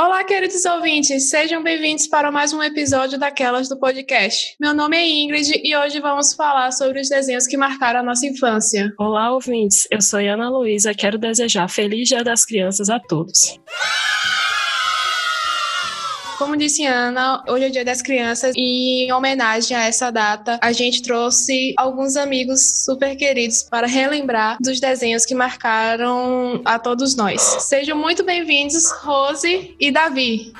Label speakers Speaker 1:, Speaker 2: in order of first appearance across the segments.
Speaker 1: Olá, queridos ouvintes, sejam bem-vindos para mais um episódio daquelas do podcast. Meu nome é Ingrid e hoje vamos falar sobre os desenhos que marcaram a nossa infância.
Speaker 2: Olá, ouvintes, eu sou Ana Luísa, quero desejar Feliz Dia das Crianças a todos.
Speaker 1: Como disse Ana, hoje é o Dia das Crianças e em homenagem a essa data, a gente trouxe alguns amigos super queridos para relembrar dos desenhos que marcaram a todos nós. Sejam muito bem-vindos, Rose e Davi.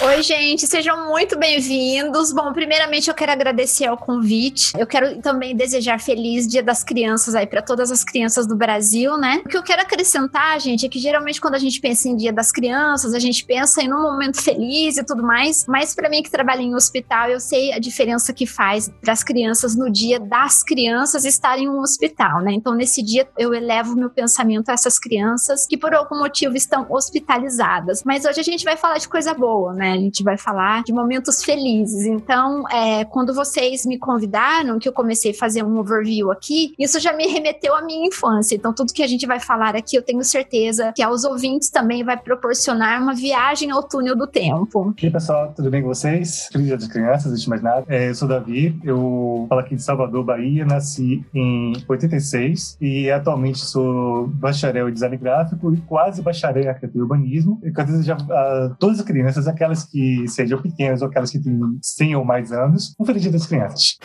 Speaker 3: Oi, gente, sejam muito bem-vindos. Bom, primeiramente eu quero agradecer ao convite. Eu quero também desejar feliz Dia das Crianças aí para todas as crianças do Brasil, né? O que eu quero acrescentar, gente, é que geralmente quando a gente pensa em Dia das Crianças, a gente pensa em um momento feliz e tudo mais, mas para mim que trabalho em hospital, eu sei a diferença que faz para as crianças no dia das crianças estarem em um hospital, né? Então, nesse dia eu elevo meu pensamento a essas crianças que por algum motivo estão hospitalizadas. Mas hoje a gente vai falar de coisa boa, né? A gente vai falar de momentos felizes. Então, é, quando vocês me convidaram, que eu comecei a fazer um overview aqui, isso já me remeteu à minha infância. Então, tudo que a gente vai falar aqui, eu tenho certeza que aos ouvintes também vai proporcionar uma viagem ao túnel do tempo.
Speaker 4: E aí, pessoal, tudo bem com vocês? Feliz das Crianças, antes de mais nada. É, eu sou Davi, eu falo aqui de Salvador, Bahia, nasci em 86 e atualmente sou bacharel em design gráfico e quase bacharel em arquitetura e urbanismo. Eu desejar a todas as crianças, aquelas que sejam pequenas ou aquelas que têm 100 ou mais anos, um feliz dia das crianças.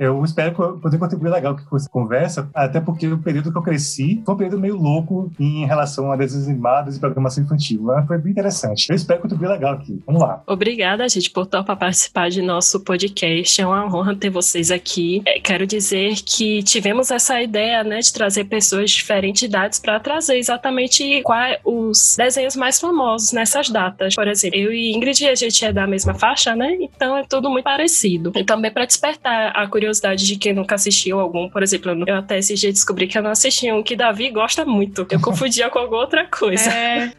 Speaker 4: Eu espero poder contribuir legal com essa conversa, até porque o período que eu cresci foi um período meio louco em relação a desenhos animados e programação infantil. Foi bem interessante. Eu espero contribuir legal aqui. Vamos lá.
Speaker 2: Obrigada, gente, por topar participar de nosso podcast. É uma honra ter vocês aqui. É, quero dizer que tivemos essa ideia, né, de trazer pessoas de diferentes idades para trazer exatamente quais os desenhos mais famosos nessas datas. Por exemplo, eu e Ingrid, a gente é da mesma faixa, né? Então é tudo muito parecido. E também para despertar a curiosidade curiosidade de quem nunca assistiu algum, por exemplo, eu até esse dia descobri que eu não assisti um que Davi gosta muito. Eu confundia com alguma outra coisa.
Speaker 1: É.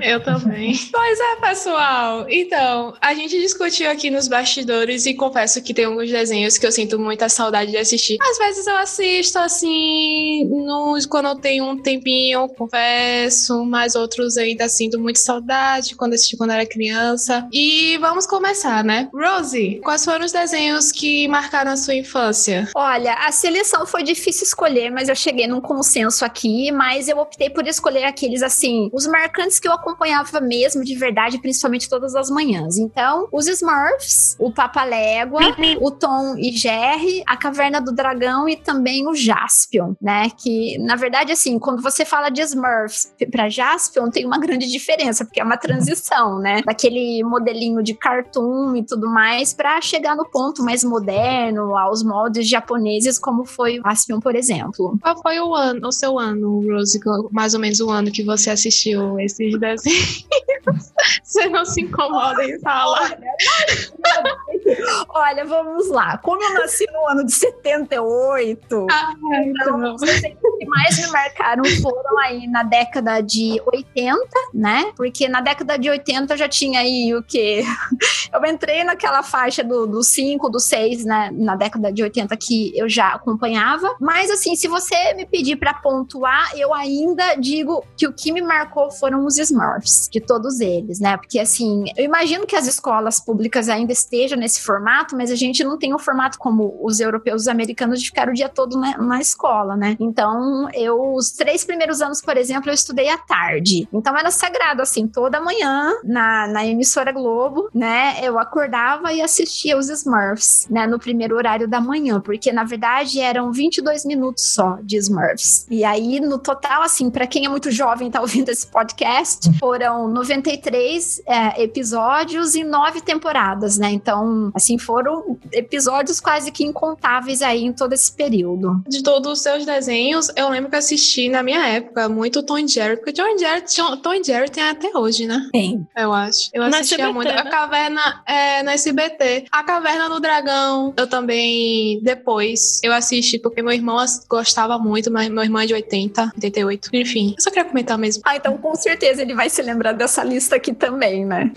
Speaker 1: Eu também. pois é, pessoal. Então, a gente discutiu aqui nos bastidores e confesso que tem alguns desenhos que eu sinto muita saudade de assistir. Às vezes eu assisto assim, no, quando eu tenho um tempinho, confesso, mas outros ainda sinto muita saudade quando assisti quando era criança. E vamos começar, né? Rosie, quais foram os desenhos que marcaram a sua infância?
Speaker 3: Olha, a seleção foi difícil escolher, mas eu cheguei num consenso aqui, mas eu optei por escolher aqueles assim, os marcantes que eu acompanhava mesmo de verdade, principalmente todas as manhãs. Então, os Smurfs, o Papa Légua, o Tom e Jerry, a Caverna do Dragão e também o Jaspion, né? Que, na verdade, assim, quando você fala de Smurfs para Jaspion, tem uma grande diferença, porque é uma transição, né? Daquele modelinho de cartoon e tudo mais, para chegar no ponto mais moderno, aos moldes japoneses, como foi o Jaspion, por exemplo.
Speaker 1: Qual foi o ano, o seu ano, Rose? Mais ou menos o ano que você assistiu esses así. Você não se incomoda em falar.
Speaker 3: Olha, vamos lá. Como eu nasci no ano de 78, ah, então, os que mais me marcaram foram aí na década de 80, né? Porque na década de 80 eu já tinha aí o quê? Eu entrei naquela faixa do 5, do 6, né? Na década de 80 que eu já acompanhava. Mas assim, se você me pedir para pontuar, eu ainda digo que o que me marcou foram os Smurfs, de todos eles, né? Porque assim, eu imagino que as escolas públicas ainda estejam nesse formato, mas a gente não tem um formato como os europeus e os americanos de ficar o dia todo na, na escola, né? Então, eu, os três primeiros anos, por exemplo, eu estudei à tarde. Então era sagrado, assim, toda manhã na, na emissora Globo, né? Eu acordava e assistia os Smurfs, né? No primeiro horário da manhã, porque na verdade eram 22 minutos só de Smurfs. E aí, no total, assim, para quem é muito jovem e tá ouvindo esse podcast, foram 93 é, episódios e nove temporadas, né? Então, assim, foram episódios quase que incontáveis aí em todo esse período.
Speaker 1: De todos os seus desenhos, eu lembro que assisti na minha época muito Tom Jerry, porque Tom Jerry, Tom Jerry tem até hoje, né?
Speaker 3: Tem.
Speaker 1: Eu acho. Eu assistia SBT, muito. Né? A Caverna é na SBT. A Caverna do Dragão, eu também, depois, eu assisti, porque meu irmão gostava muito, mas meu irmão é de 80, 88. Enfim, eu só queria comentar mesmo.
Speaker 3: Ah, então com certeza ele vai se lembrar dessa lista aqui também, né?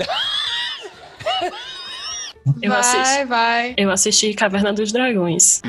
Speaker 1: Eu vai, assisti, vai.
Speaker 2: Eu assisti Caverna dos Dragões.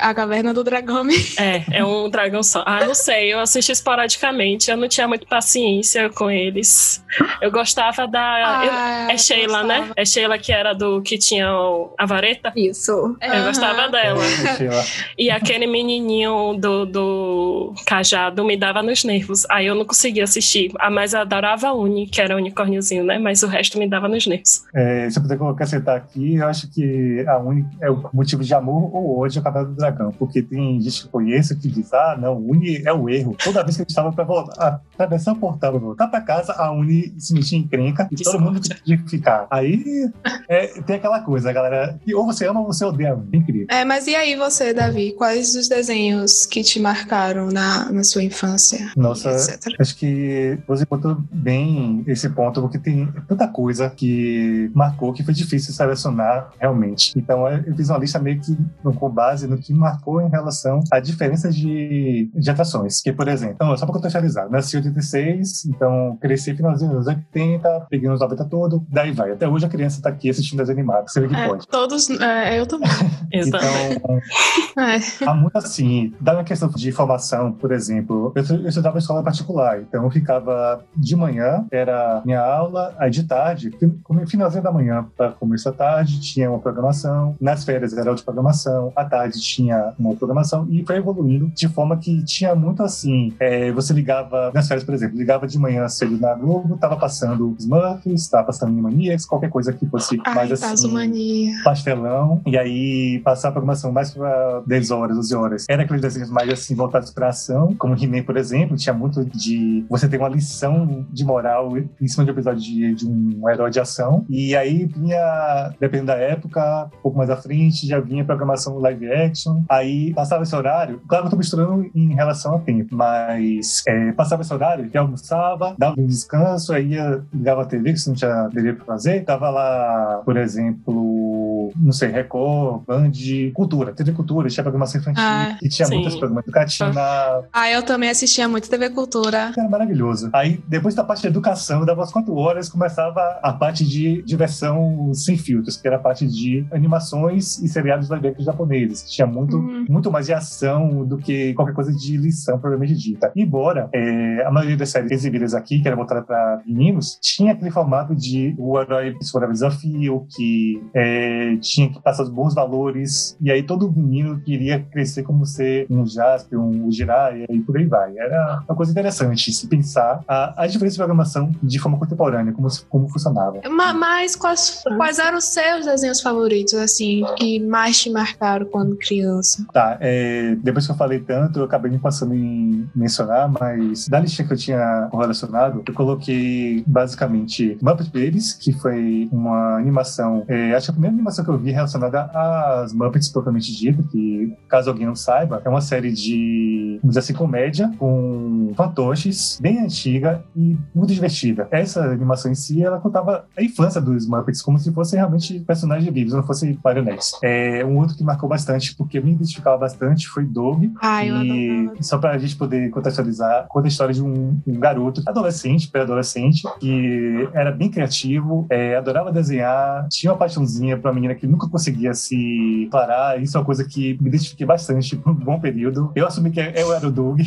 Speaker 1: A Caverna do Dragão.
Speaker 2: É, é um dragão só. Ah, não sei, eu assisti esporadicamente, eu não tinha muito paciência com eles. Eu gostava da. Ah, eu, é Sheila, né? gostava. né? É Sheila que era do que tinha o, a vareta?
Speaker 3: Isso.
Speaker 2: Eu uhum. gostava dela. É, e aquele menininho do, do cajado me dava nos nervos. Aí eu não conseguia assistir. Ah, mas eu adorava a Uni, que era o unicórniozinho, né? Mas o resto me dava nos nervos.
Speaker 4: É, se eu puder acrescentar aqui, eu acho que a Uni é o motivo de amor ou ódio ao Cavalo do Dragão. Porque tem gente que conhece que diz, ah, não, Uni é o erro. Toda vez que gente estava para voltar, atravessar o portal, pra voltar para casa, a Uni se metia em crenca e todo mundo tinha que ficar. Aí é, tem aquela coisa, galera, que ou você ama ou você odeia a Uni. Incrível.
Speaker 1: É, mas e aí você, Davi? Quais os desenhos que te marcaram na, na sua infância?
Speaker 4: Nossa, acho que você botou bem esse ponto, porque tem tanta coisa que marcou que foi difícil selecionar realmente. Então eu fiz uma lista meio que com base no que marcou em relação à diferença de, de atrações. Que, por exemplo, então, só para contextualizar, nasci em 86, então cresci finalzinho dos 80, peguei nos 90 todo, daí vai. Até hoje a criança tá aqui assistindo desenho animado, você vê que
Speaker 1: é,
Speaker 4: pode.
Speaker 1: Todos, é, eu também.
Speaker 4: então, é. há muito assim, da minha questão de formação, por exemplo, eu, eu estudava em escola particular, então eu ficava de manhã, era minha aula, aí de tarde, finalzinho da manhã para começo da tarde, tinha uma programação, nas férias era outra programação, à tarde tinha uma programação e foi evoluindo de forma que tinha muito assim, é, você ligava, nas férias, por exemplo, ligava de manhã cedo na Globo, tava passando Smurfs, tava passando Animaniacs, qualquer coisa que fosse Ai, mais assim, pastelão, e aí passar programação mais para 10 horas, 12 horas. Era aqueles desenhos mais assim, voltados para ação, como He-Man, por exemplo, tinha muito de você ter uma lição de moral em cima de um episódio de, de um herói de ação, e aí vinha, dependendo da época, um pouco mais à frente, já vinha programação live action, aí passava esse horário, claro que eu tô misturando em relação a tempo, mas é, passava esse horário, já almoçava, dava um descanso, aí ia, ligava a TV, que você não tinha dever pra fazer, tava lá, por exemplo, não sei, Record, Band, Cultura, TV Cultura, tinha programação infantil, ah, e tinha sim. muitos programas educativos na...
Speaker 1: Ah, eu também assistia muito TV Cultura.
Speaker 4: Era maravilhoso. Aí, depois da parte de educação, dava umas quatro horas, começava a parte de diversão sem filtros, que era a parte de animações e seriados live japoneses, tinha muito, uhum. muito mais de ação do que qualquer coisa de lição, provavelmente dita. Embora é, a maioria das séries exibidas aqui, que era voltada para meninos, tinha aquele formato de o herói superava desafio, que é, tinha que passar os bons valores, e aí todo menino queria crescer como ser um Jasper, um Jiraiya, e por aí vai. Era uma coisa interessante se pensar a, a diferença de programação de forma contemporânea, como, como funcionava.
Speaker 1: Mas quais, quais eram os seus desenhos favoritos, assim, que mais te marcaram quando criança?
Speaker 4: Tá, é, depois que eu falei tanto, eu acabei me passando em mencionar, mas da lista que eu tinha relacionado, eu coloquei basicamente Muppet Babies, que foi uma animação, é, acho que a primeira animação que eu vi relacionada às Muppets propriamente dita, que caso alguém não saiba, é uma série de, vamos dizer assim, comédia com fantoches, bem antiga e muito divertida. Essa animação em si, ela contava a infância dos Muppets como se fossem realmente personagens vivos, não fossem marionetes. É, um outro que marcou bastante, porque me identificava bastante, foi Doug.
Speaker 1: Eu e
Speaker 4: só pra gente poder contextualizar, conta a história de um, um garoto, adolescente, pré-adolescente, que era bem criativo, é, adorava desenhar, tinha uma paixãozinha pra uma menina que nunca conseguia se parar. Isso é uma coisa que me identifiquei bastante por um bom período. Eu assumi que eu era o Doug.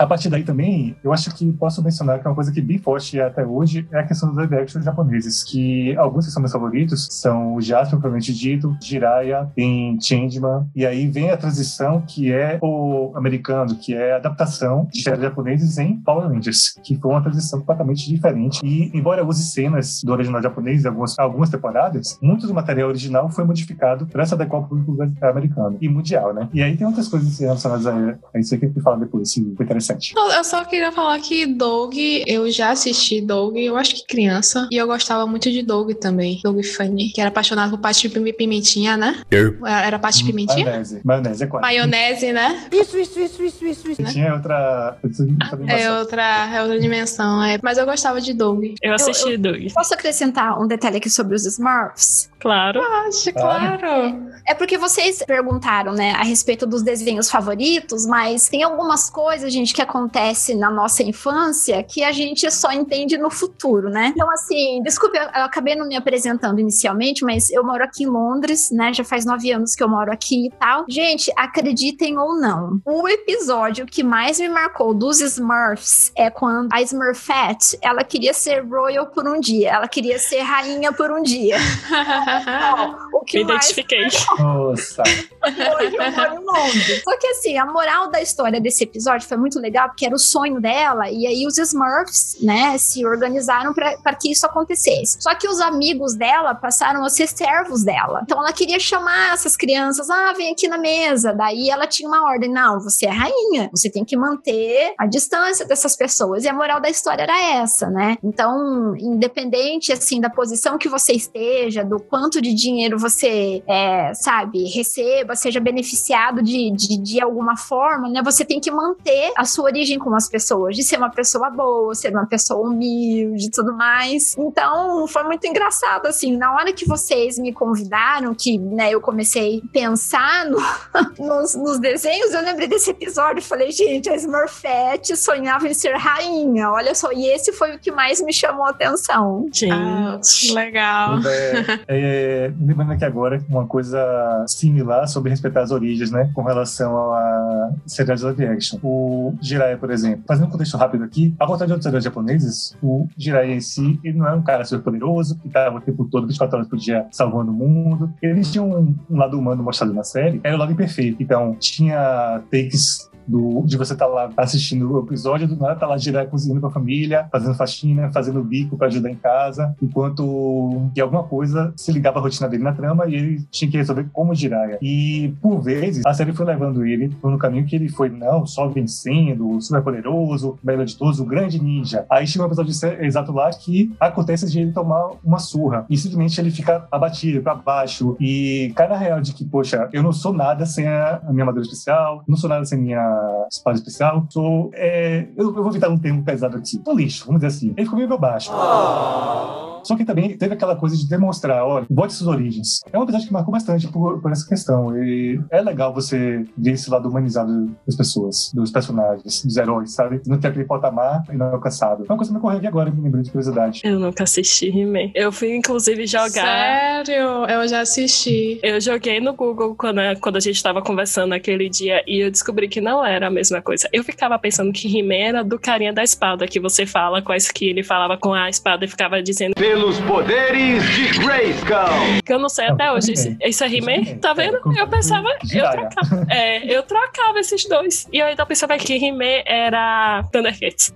Speaker 4: A partir daí também, eu acho que posso mencionar que é uma coisa que bem forte até hoje é a questão dos live action japoneses, que alguns que são meus favoritos são o Jasper, propriamente dito, Jiraiya, tem Changeman, e aí vem a transição que é o americano, que é a adaptação de séries japoneses em Power Rangers, que foi uma transição completamente diferente. E, embora use cenas do original japonês em algumas, algumas temporadas, muito do material original foi modificado para se adequar ao público americano e mundial, né? E aí tem outras coisas relacionadas a, a isso que eu falo depois, se foi interessante interessante.
Speaker 1: Eu só queria falar que Doug, eu já assisti Doug, eu acho que criança, e eu gostava muito de Doug também, Doug Funny, que era apaixonado por parte de pimentinha, né? Eu. Era parte de pimentinha?
Speaker 4: Maionese. Maionese é quase.
Speaker 1: Maionese, né?
Speaker 3: Isso, isso, isso, isso, isso. isso
Speaker 4: né? Tinha outra,
Speaker 1: outra é outra, é outra dimensão, é. Mas eu gostava de Doug.
Speaker 2: Eu assisti eu, eu, Doug.
Speaker 3: Posso acrescentar um detalhe aqui sobre os Smurfs?
Speaker 2: Claro.
Speaker 1: Acho, claro.
Speaker 3: É porque vocês perguntaram, né, a respeito dos desenhos favoritos, mas tem algumas coisas, gente, que que acontece na nossa infância que a gente só entende no futuro, né? Então, assim, desculpe, eu, eu acabei não me apresentando inicialmente, mas eu moro aqui em Londres, né? Já faz nove anos que eu moro aqui e tal. Gente, acreditem ou não, o episódio que mais me marcou dos Smurfs é quando a Smurfette, ela queria ser royal por um dia, ela queria ser rainha por um dia.
Speaker 2: o que me identifiquei.
Speaker 4: Nossa.
Speaker 3: Hoje eu moro em Londres. Só que assim, a moral da história desse episódio foi muito legal, porque era o sonho dela, e aí os Smurfs, né, se organizaram para que isso acontecesse. Só que os amigos dela passaram a ser servos dela. Então ela queria chamar essas crianças, ah, vem aqui na mesa. Daí ela tinha uma ordem, não, você é rainha, você tem que manter a distância dessas pessoas. E a moral da história era essa, né? Então, independente, assim, da posição que você esteja, do quanto de dinheiro você, é, sabe, receba, seja beneficiado de, de, de alguma forma, né? Você tem que manter a sua origem com as pessoas, de ser uma pessoa boa, ser uma pessoa humilde e tudo mais. Então, foi muito engraçado, assim, na hora que vocês me convidaram, que, né, eu comecei a pensar no, nos, nos, desenhos, eu lembrei desse episódio e falei, gente, a Smurfette sonhava em ser rainha, olha só, e esse foi o que mais me chamou a atenção.
Speaker 1: Gente, ah, legal.
Speaker 4: É, é, lembrando aqui agora uma coisa similar sobre respeitar as origens, né, com relação a seriados live action. O Jiraiya, por exemplo, fazendo um contexto rápido aqui, ao contrário de outros seriados japoneses, o Jiraiya em si, ele não é um cara super poderoso, que estava o tempo todo, 24 horas por dia, salvando o mundo. Ele tinha um, um lado humano mostrado na série, era o lado imperfeito. Então, tinha takes do, de você estar tá lá assistindo o episódio, do nada tá lá direto cozinhando com a família, fazendo faxina, fazendo bico para ajudar em casa, enquanto que alguma coisa se ligava à rotina dele na trama e ele tinha que resolver como Jiraiya. E por vezes a série foi levando ele no caminho que ele foi, não, só vencendo, super poderoso, melhor de todos, o grande ninja. Aí chega um episódio exato lá que acontece de ele tomar uma surra e simplesmente ele fica abatido para baixo e cai na real de que, poxa, eu não sou nada sem a, minha armadura especial, não sou nada sem minha espada especial. É, eu, eu, vou evitar um termo pesado aqui. Tô lixo, vamos dizer assim. Ele ficou meio baixo. Oh. Só que também teve aquela coisa de demonstrar, olha, bote suas origens. É um episódio que marcou bastante por, por essa questão. E é legal você ver esse lado humanizado das pessoas, dos personagens, dos heróis, sabe? Não ter aquele patamar inalcançável. É uma coisa que me ocorreu aqui agora, me lembrei de curiosidade.
Speaker 2: Eu nunca assisti He-Man. Eu fui, inclusive, jogar.
Speaker 1: Sério? Eu já assisti.
Speaker 2: Eu joguei no Google quando, quando a gente tava conversando naquele dia e eu descobri que não era a mesma coisa. Eu ficava pensando que He-Man era do carinha da espada, que você fala com a que ele falava com a espada e ficava dizendo
Speaker 5: pelos poderes de Grayskull.
Speaker 2: Que eu não sei até hoje. Isso é He-Man? Tá vendo? Eu pensava, eu trocava. É, eu trocava esses dois. E eu ainda pensava que He-Man era Thundercats.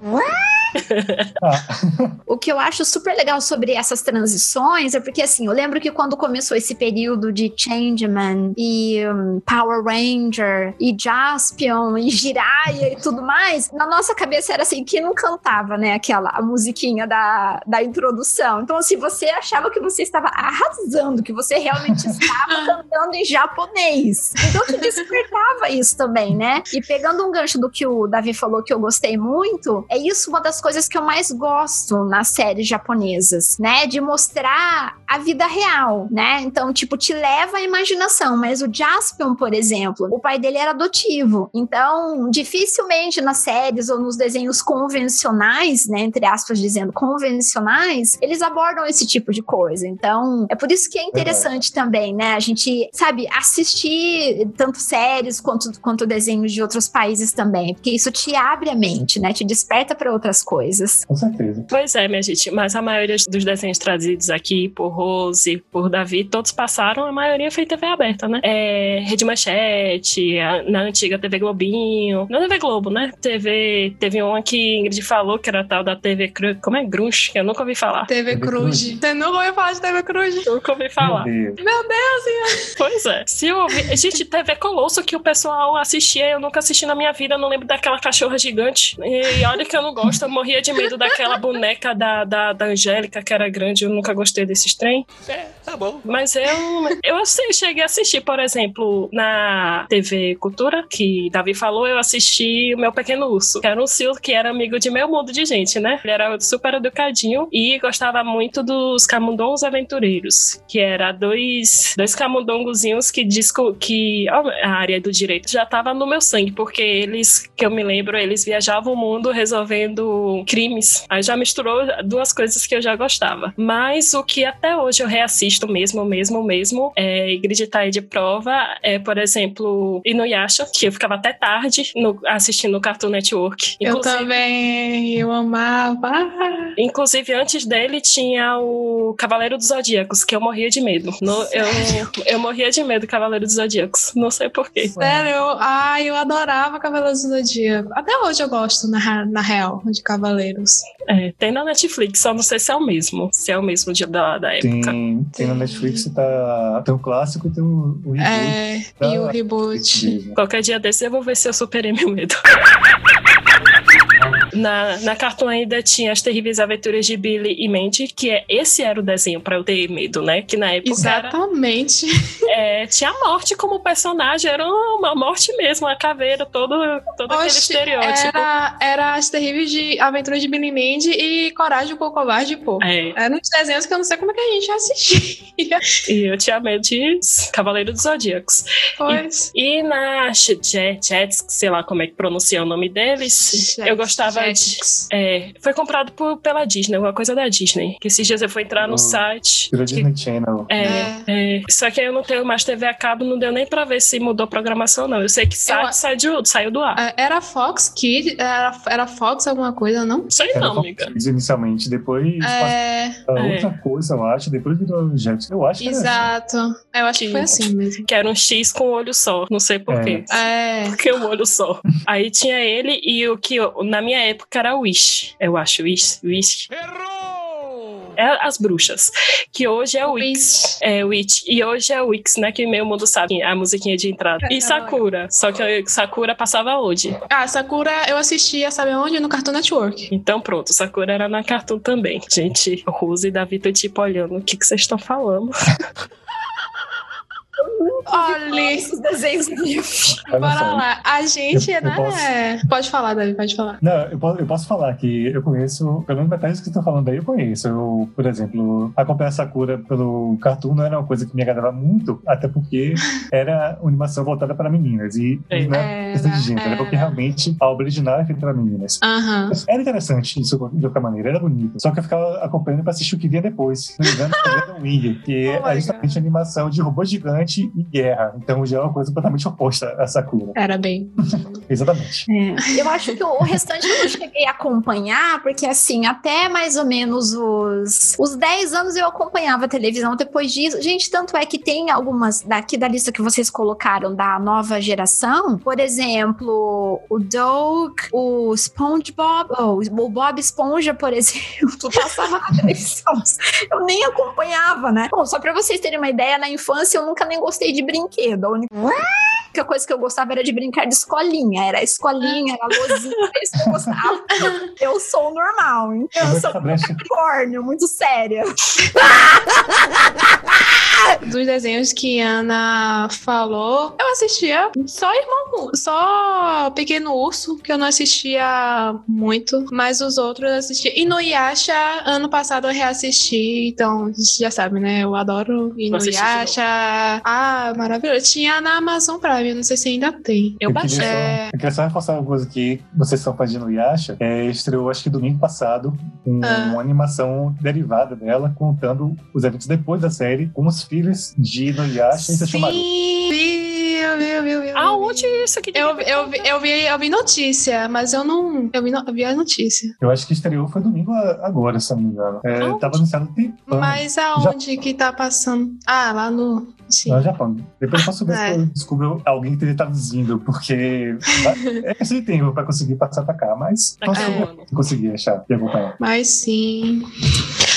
Speaker 3: o que eu acho super legal sobre essas transições é porque, assim, eu lembro que quando começou esse período de Changeman e um, Power Ranger e Jaspion e Jiraiya e tudo mais, na nossa cabeça era assim, que não cantava, né, aquela a musiquinha da, da introdução. Então, assim, você achava que você estava arrasando, que você realmente estava cantando em japonês. Então, te despertava isso também, né? E pegando um gancho do que o Davi falou que eu gostei muito, é isso uma das coisas que eu mais gosto nas séries japonesas, né? De mostrar a vida real, né? Então, tipo, te leva à imaginação. Mas o Jaspion, por exemplo, o pai dele era adotivo. Então, dificilmente nas séries ou nos desenhos convencionais, né? Entre aspas, dizendo convencionais, eles abordam esse tipo de coisa. Então, é por isso que é interessante é. também, né? A gente, sabe, assistir tanto séries quanto, quanto desenhos de outros países também, porque isso te abre a mente, né? Te desperta para outras coisas.
Speaker 4: Com certeza.
Speaker 2: Pois é, minha gente, mas a maioria dos desenhos trazidos aqui por Rose, por Davi, todos passaram, a maioria foi TV aberta, né? É, Rede Manchete, a, na antiga TV Globinho, na TV Globo, né? TV, teve uma que Ingrid falou que era tal da TV Cruz, como é Grunge, que eu nunca ouvi falar.
Speaker 1: TV, TV Cruz. Você nunca ouviu falar de TV Cruz?
Speaker 2: Nunca ouvi falar.
Speaker 1: Meu Deus, Meu Deus
Speaker 2: Pois é. Se eu ouvi... Gente, TV Colosso que o pessoal assistia, eu nunca assisti na minha vida, eu não lembro daquela cachorra gigante. E olha que eu não gosto, eu morria de medo daquela boneca da, da, da Angélica, que era grande. Eu nunca gostei desses trem.
Speaker 6: É, tá bom.
Speaker 2: Mas eu, eu assim, cheguei a assistir, por exemplo, na TV Cultura, que Davi falou, eu assisti o Meu Pequeno Urso, que era um Sil que era amigo de meio mundo de gente, né? Ele era super educadinho e gostava muito dos camundongos aventureiros, que era dois, dois camundongozinhos que disco que a área do direito já tava no meu sangue, porque eles, que eu me lembro, eles viajavam o mundo resolvendo crimes. Aí já misturou duas coisas que eu já gostava. Mas o que até hoje eu reassisto mesmo, mesmo, mesmo, é Igreja tá de prova, é, por exemplo, Inuyasha, que eu ficava até tarde no, assistindo no Cartoon Network.
Speaker 1: Eu também, eu amava.
Speaker 2: Inclusive, antes dele tinha o Cavaleiro dos Zodíacos, que eu morria de medo. No, eu, eu morria de medo do Cavaleiro dos Zodíacos. Não sei porquê.
Speaker 1: Sério, eu, ai, eu adorava Cavaleiros do Zodíaco. Até hoje eu gosto, na, na real, de Cavaleiros.
Speaker 2: É, tem na Netflix, só não sei se é o mesmo. Se é o mesmo de, da, da época.
Speaker 4: Tem, tem na Netflix, tá, tem o clássico e tem o, o reboot.
Speaker 1: É,
Speaker 4: tá?
Speaker 1: e o reboot.
Speaker 2: Qualquer dia desse eu vou ver se eu superei meu medo. Na, na Cartoon ainda tinha As Terríveis Aventuras de Billy e Mandy, que é, esse era o desenho pra eu ter medo, né? Que na época
Speaker 1: Exatamente.
Speaker 2: Era, é, tinha a morte como personagem, era uma morte mesmo, a caveira, todo, todo aquele
Speaker 1: Oxi,
Speaker 2: estereótipo.
Speaker 1: Era, era As Terríveis de Aventuras de Billy Mandy e Coragem com o Covarde, pô.
Speaker 2: É,
Speaker 1: Eram uns desenhos que eu não sei como é que a gente assistia.
Speaker 2: e eu tinha medo de Cavaleiro dos Zodíacos.
Speaker 1: Pois.
Speaker 2: E na Jet, Jets, sei lá como é que pronuncia o nome deles, eu gostava.
Speaker 1: Jetix.
Speaker 2: É, foi comprado por, pela Disney, alguma coisa da Disney. Que esses dias eu fui entrar no
Speaker 4: Oh.
Speaker 2: site. Que-
Speaker 4: Disney Channel.
Speaker 2: É,
Speaker 1: É.
Speaker 2: é. Só que eu não tenho mais TV a cabo, não deu nem pra ver se mudou a programação, não. Eu sei que site
Speaker 1: Eu-
Speaker 2: saiu, saiu do ar.
Speaker 1: É, Era Fox Kid, era, era Fox alguma coisa, não?
Speaker 2: Sei
Speaker 4: Era
Speaker 2: não,
Speaker 4: Fox
Speaker 2: amiga.
Speaker 4: Kids inicialmente, depois
Speaker 1: É,
Speaker 4: passou a
Speaker 2: É.
Speaker 4: outra coisa, eu acho, depois virou Jetix. Eu acho que era assim.
Speaker 1: exato. Eu acho que foi assim mesmo.
Speaker 2: Que era um X com olho só. Não sei por
Speaker 4: É.
Speaker 2: quê.
Speaker 1: É.
Speaker 2: Porque um olho só. Aí tinha ele e o que na minha época era Wish. Eu acho, Wish. Wish. É as bruxas. Que hoje é o Wix. É, Witch. E hoje é o Wix, né? Que meio mundo sabe a musiquinha de entrada. E Sakura. Só que Sakura passava hoje.
Speaker 1: Ah, Sakura eu assistia, sabe onde? No Cartoon Network.
Speaker 2: Então pronto, Sakura era na Cartoon também. Gente, Rose e Davi tô tipo olhando. O que que vocês estão falando?
Speaker 1: Olha,
Speaker 3: Esses desenhos livres.
Speaker 1: Bora lá. A gente,
Speaker 4: Eu- eu
Speaker 1: né?
Speaker 4: posso-
Speaker 1: Pode falar, Davi, pode falar.
Speaker 4: Não, eu posso, eu posso falar que eu conheço, pelo menos metade que você tá falando aí, eu conheço. Eu, por exemplo, acompanhar Sakura pelo Cartoon não era uma coisa que me agradava muito, até porque era uma animação voltada para meninas. E
Speaker 2: É.
Speaker 4: não é questão de gênero, era porque realmente a obra original é feita para meninas.
Speaker 1: Aham.
Speaker 4: Era interessante isso de qualquer maneira, era bonito. Só que eu ficava acompanhando pra assistir o que vinha depois. Não me engano, Wing, que
Speaker 1: Oh
Speaker 4: é justamente animação de robô gigante e guerra. Então já é uma coisa completamente oposta a Sakura.
Speaker 1: Era bem.
Speaker 4: Exatamente.
Speaker 3: Eu acho que o restante eu não cheguei a acompanhar, porque assim, até mais ou menos os, os 10 anos eu acompanhava a televisão. Depois disso, gente, tanto é que tem algumas daqui da lista que vocês colocaram da nova geração, por exemplo, o Doug, o SpongeBob, ou o Bob Esponja, por exemplo, passava na televisão. Eu nem acompanhava, né? Bom, só pra vocês terem uma ideia, na infância eu nunca nem gostei de brinquedo. A única única coisa que eu gostava era de brincar de escolinha. Era escolinha, era lozinha, era isso que eu gostava. Eu sou normal, então eu sou
Speaker 4: brecha-
Speaker 3: Capricórnio, muito séria.
Speaker 1: Dos desenhos que Ana falou, eu assistia só Irmão, só Pequeno Urso, que eu não assistia muito, mas os outros eu assistia. E no Yasha, ano passado eu reassisti, então a gente já sabe, né? Eu adoro
Speaker 2: de
Speaker 1: Inuyasha. Ah, maravilhoso. Tinha na Amazon Prime, eu não sei se ainda tem.
Speaker 2: Eu
Speaker 4: queria
Speaker 2: baixei.
Speaker 4: só-
Speaker 1: É.
Speaker 4: Eu queria só reforçar uma coisa que vocês estão fazendo no Yasha. É, estreou, acho que domingo passado, um-
Speaker 1: Ah.
Speaker 4: uma animação derivada dela, contando os eventos depois da série, com os filhos de Inuyasha e Sesshomaru.
Speaker 1: Sim, eu vi, eu vi, eu.
Speaker 2: Aonde isso aqui?
Speaker 1: Eu, eu, vi, eu, vi, eu vi notícia, mas eu não. Eu vi, eu vi a notícia.
Speaker 4: Eu acho que estreou foi domingo agora, se não me engano. É,
Speaker 2: Aonde?
Speaker 4: tava anunciado tem
Speaker 1: Mas aonde que tá passando? Ah, lá no. Sim.
Speaker 4: no Japão. Depois eu posso ver
Speaker 1: É.
Speaker 4: se eu descubro alguém que esteja traduzindo, porque é questão de tempo pra conseguir passar pra cá, mas
Speaker 2: Tá
Speaker 4: posso
Speaker 2: acabando.
Speaker 4: conseguir achar e acompanhar.
Speaker 1: Mas sim.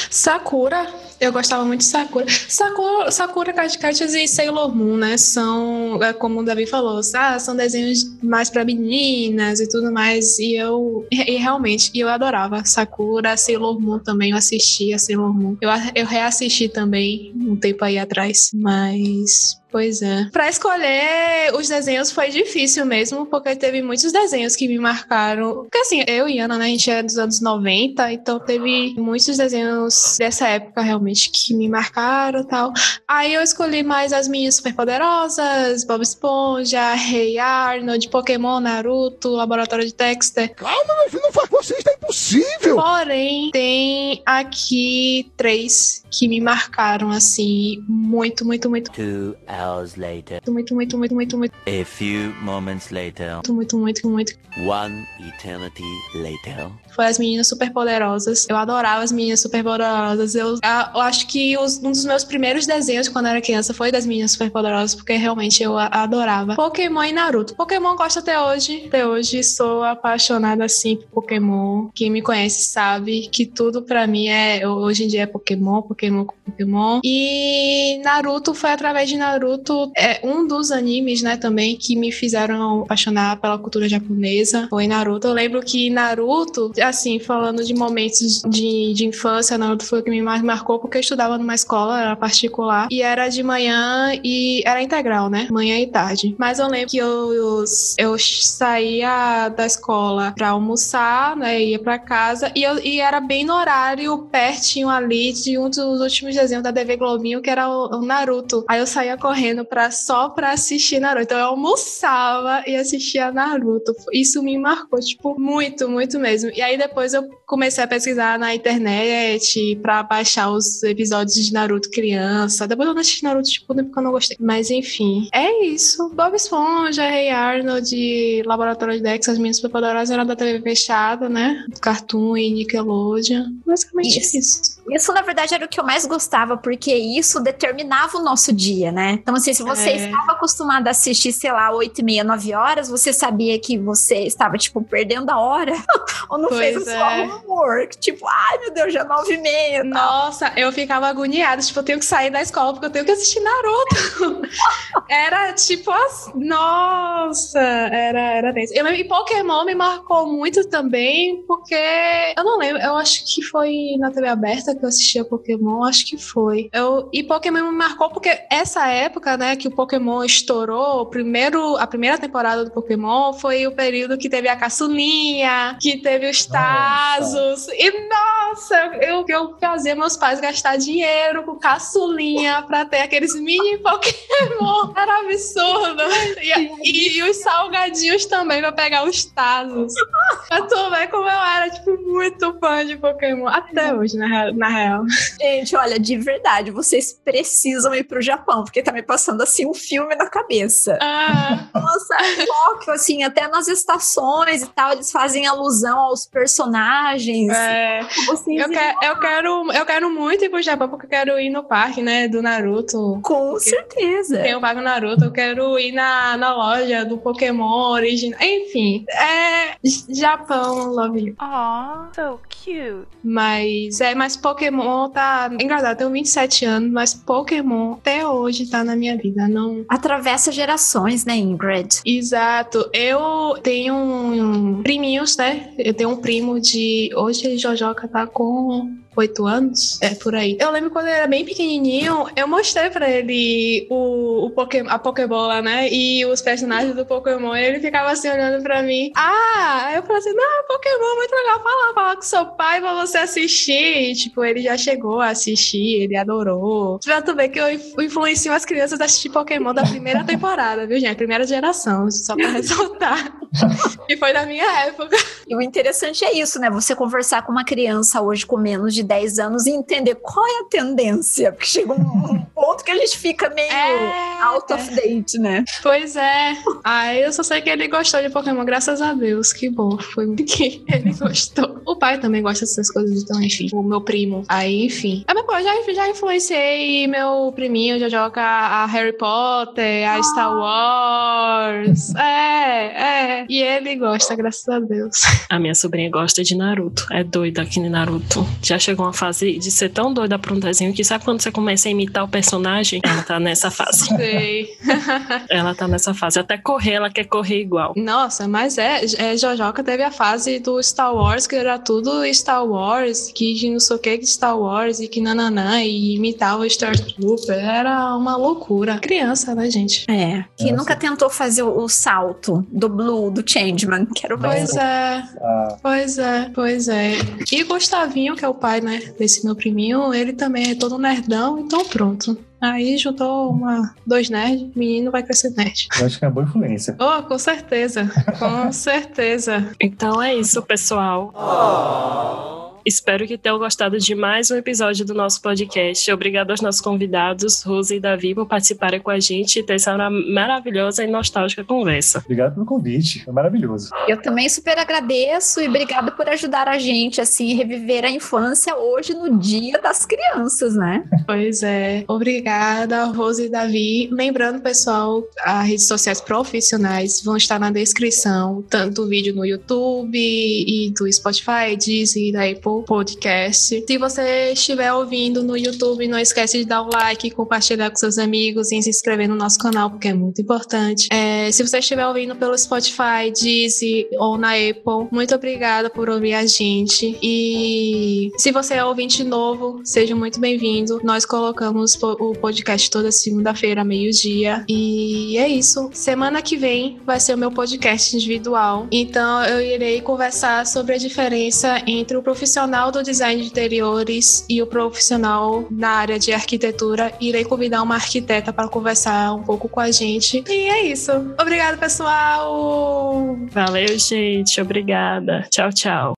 Speaker 1: Sakura, eu gostava muito de Sakura. Sakura, Sakura Card Cards e Sailor Moon, né? São, é como o Davi falou, ah, são desenhos mais para meninas e tudo mais. E eu, e realmente, eu adorava Sakura, Sailor Moon também. Eu assistia Sailor Moon. Eu, eu reassisti também um tempo aí atrás, mas Pois é. Pra escolher os desenhos foi difícil mesmo, porque teve muitos desenhos que me marcaram. Porque assim, eu e Ana, né, a gente é dos anos 90, então teve muitos desenhos dessa época realmente que me marcaram e tal. Aí eu escolhi mais as minhas superpoderosas, Bob Esponja, Rei Arnold, Pokémon, Naruto, Laboratório de Dexter.
Speaker 6: Calma, meu filho, não faz você, isso é impossível!
Speaker 1: Porém, tem aqui três que me marcaram assim, muito, muito, muito.
Speaker 7: Two hours later.
Speaker 1: Muito, muito, muito, muito, muito.
Speaker 7: A few moments later.
Speaker 1: Muito, muito, muito, muito.
Speaker 7: One eternity later.
Speaker 1: Foi as meninas superpoderosas. Eu adorava as meninas superpoderosas. Eu, eu acho que os, um dos meus primeiros desenhos quando era criança foi das meninas superpoderosas, porque realmente eu adorava. Pokémon e Naruto. Pokémon gosto até hoje. Até hoje sou apaixonada assim por Pokémon. Quem me conhece sabe que tudo para mim é hoje em dia é Pokémon, Pokémon com Pokémon. E Naruto foi através de Naruto, é um dos animes, né, também que me fizeram apaixonar pela cultura japonesa. Foi Naruto. Eu lembro que Naruto, assim, falando de momentos de, de infância, Naruto foi o que me mais marcou, porque eu estudava numa escola, era particular, e era de manhã e era integral, né? Manhã e tarde. Mas eu lembro que eu, eu, eu saía da escola pra almoçar, né? Ia pra casa, e, eu, e era bem no horário, pertinho ali de um dos últimos desenhos da TV Globinho, que era o, o Naruto. Aí eu saía correndo pra, só pra assistir Naruto. Então eu almoçava e assistia Naruto. Isso me marcou, tipo, muito, muito mesmo. E aí depois eu comecei a pesquisar na internet pra baixar os episódios de Naruto criança. Depois eu não assisti Naruto, tipo, porque eu não gostei. Mas enfim, é isso. Bob Esponja, Rei hey Arnold, Laboratório de Dex, as minhas superpoderosas eram da TV fechada, né? Cartoon e Nickelodeon. Basicamente isso. isso.
Speaker 3: Isso, na verdade, era o que eu mais gostava, porque isso determinava o nosso dia, né? Então, assim, se você é. estava acostumado a assistir, sei lá, 8 e meia, 9 horas, você sabia que você estava, tipo, perdendo a hora ou não pois fez é. o seu homework. Tipo, ai meu Deus, já 9 e meia.
Speaker 1: Nossa, eu ficava agoniada. Tipo, eu tenho que sair da escola porque eu tenho que assistir Naruto. era tipo, as... nossa, era, era tenso. Eu e Pokémon me marcou muito também, porque eu não lembro, eu acho que foi na TV aberta que eu assistia Pokémon, acho que foi. Eu, e Pokémon me marcou porque essa época, né, que o Pokémon estourou, o primeiro, a primeira temporada do Pokémon foi o período que teve a caçulinha, que teve os Tazos. E nossa, eu, eu fazia meus pais gastar dinheiro com caçulinha pra ter aqueles mini Pokémon. Era absurdo. E, e, e os salgadinhos também pra pegar os Tazos. Pra tu ver como eu era, tipo, muito fã de Pokémon. Até hoje, na, na real.
Speaker 3: Gente, olha, de verdade, vocês precisam ir pro Japão, porque tá me passando assim um filme na cabeça.
Speaker 1: Ah.
Speaker 3: Nossa, Tóquio, assim, até nas estações e tal, eles fazem alusão aos personagens.
Speaker 1: É. Eu, que, eu, quero, eu quero muito ir pro Japão, porque eu quero ir no parque, né, do Naruto.
Speaker 3: Com certeza.
Speaker 1: Tem o parque Naruto, eu quero ir na, na loja do Pokémon original. Enfim, é Japão, love you.
Speaker 8: Aw, so cute.
Speaker 1: Mas, é, mas Pokémon tá... Engraçado, eu tenho 27 anos, mas Pokémon até hoje tá na minha vida, não...
Speaker 3: Atravessa gerações, né, Ingrid?
Speaker 1: Exato. Eu tenho um, priminhos, né? Eu tenho um primo de... Hoje Jojoca tá com oito anos, é por aí. Eu lembro quando ele era bem pequenininho, eu mostrei pra ele o, o Pokémon, a Pokébola, né? E os personagens do Pokémon. E ele ficava assim olhando pra mim. Ah! eu falei assim: não, Pokémon, muito legal. Fala, fala com seu pai pra você assistir. E, tipo, ele já chegou a assistir, ele adorou. Já tu que eu influencio as crianças a assistir Pokémon da primeira temporada, viu, gente? Primeira geração, só pra ressaltar. e foi da minha época.
Speaker 3: E o interessante é isso, né? Você conversar com uma criança hoje com menos de 10 anos e entender qual é a tendência. Porque chega um ponto que a gente fica meio é, out of date, né?
Speaker 1: Pois é. Aí eu só sei que ele gostou de Pokémon, graças a Deus. Que bom. Foi muito que ele gostou. O pai também gosta dessas coisas, então, enfim. O meu primo. Aí, enfim. Ah, mas, pô, já, já influenciei meu priminho, já joga a Harry Potter, a Star Wars. É, é. E ele gosta, graças a Deus.
Speaker 2: A minha sobrinha gosta de Naruto. É doida aqui em Naruto. Já chegou uma fase de ser tão doida pra um desenho que sabe quando você começa a imitar o personagem? Ela tá nessa fase.
Speaker 1: Sei.
Speaker 2: ela tá nessa fase. Até correr, ela quer correr igual.
Speaker 1: Nossa, mas é, é Jojoca teve a fase do Star Wars, que era tudo Star Wars, que não sei o que de Star Wars, e que nananã, e imitava o Star Trooper. Era uma loucura. Criança, né, gente?
Speaker 3: É. Que nunca tentou fazer o, o salto do Blue, do Changeman. Quero ver.
Speaker 1: Pois é.
Speaker 4: Ah,
Speaker 1: Pois é, pois é. E Gustavinho, que é o pai, né, desse meu priminho, ele também é todo nerdão, então pronto. Aí juntou uma, dois nerds, menino vai crescer nerd.
Speaker 4: eu acho que é uma boa influência.
Speaker 1: Oh, com certeza, com certeza.
Speaker 2: Então é isso, pessoal. Espero que tenham gostado de mais um episódio do nosso podcast. Obrigado aos nossos convidados, Rose e Davi, por participarem com a gente e ter essa maravilhosa e nostálgica conversa.
Speaker 4: Obrigado pelo convite. Foi maravilhoso.
Speaker 3: Eu também super agradeço e obrigado por ajudar a gente, assim, reviver a infância hoje no Dia das Crianças, né?
Speaker 1: Pois é. Obrigada, Rose e Davi. Lembrando, pessoal, as redes sociais profissionais vão estar na descrição, tanto o vídeo no YouTube e do Spotify, Disney, da Apple Podcast. Se você estiver ouvindo no YouTube, não esquece de dar o like, compartilhar com seus amigos e se inscrever no nosso canal, porque é muito importante. É, se você estiver ouvindo pelo Spotify, Disney ou na Apple, muito obrigada por ouvir a gente. E se você é ouvinte novo, seja muito bem-vindo. Nós colocamos o podcast toda segunda-feira, meio-dia. E é isso. Semana que vem vai ser o meu podcast individual. Então eu irei conversar sobre a diferença entre o profissional do design de interiores e o profissional na área de arquitetura. Irei convidar uma arquiteta para conversar um pouco com a gente. E é isso. Obrigada, pessoal!
Speaker 2: Valeu, gente. Obrigada. Tchau, tchau.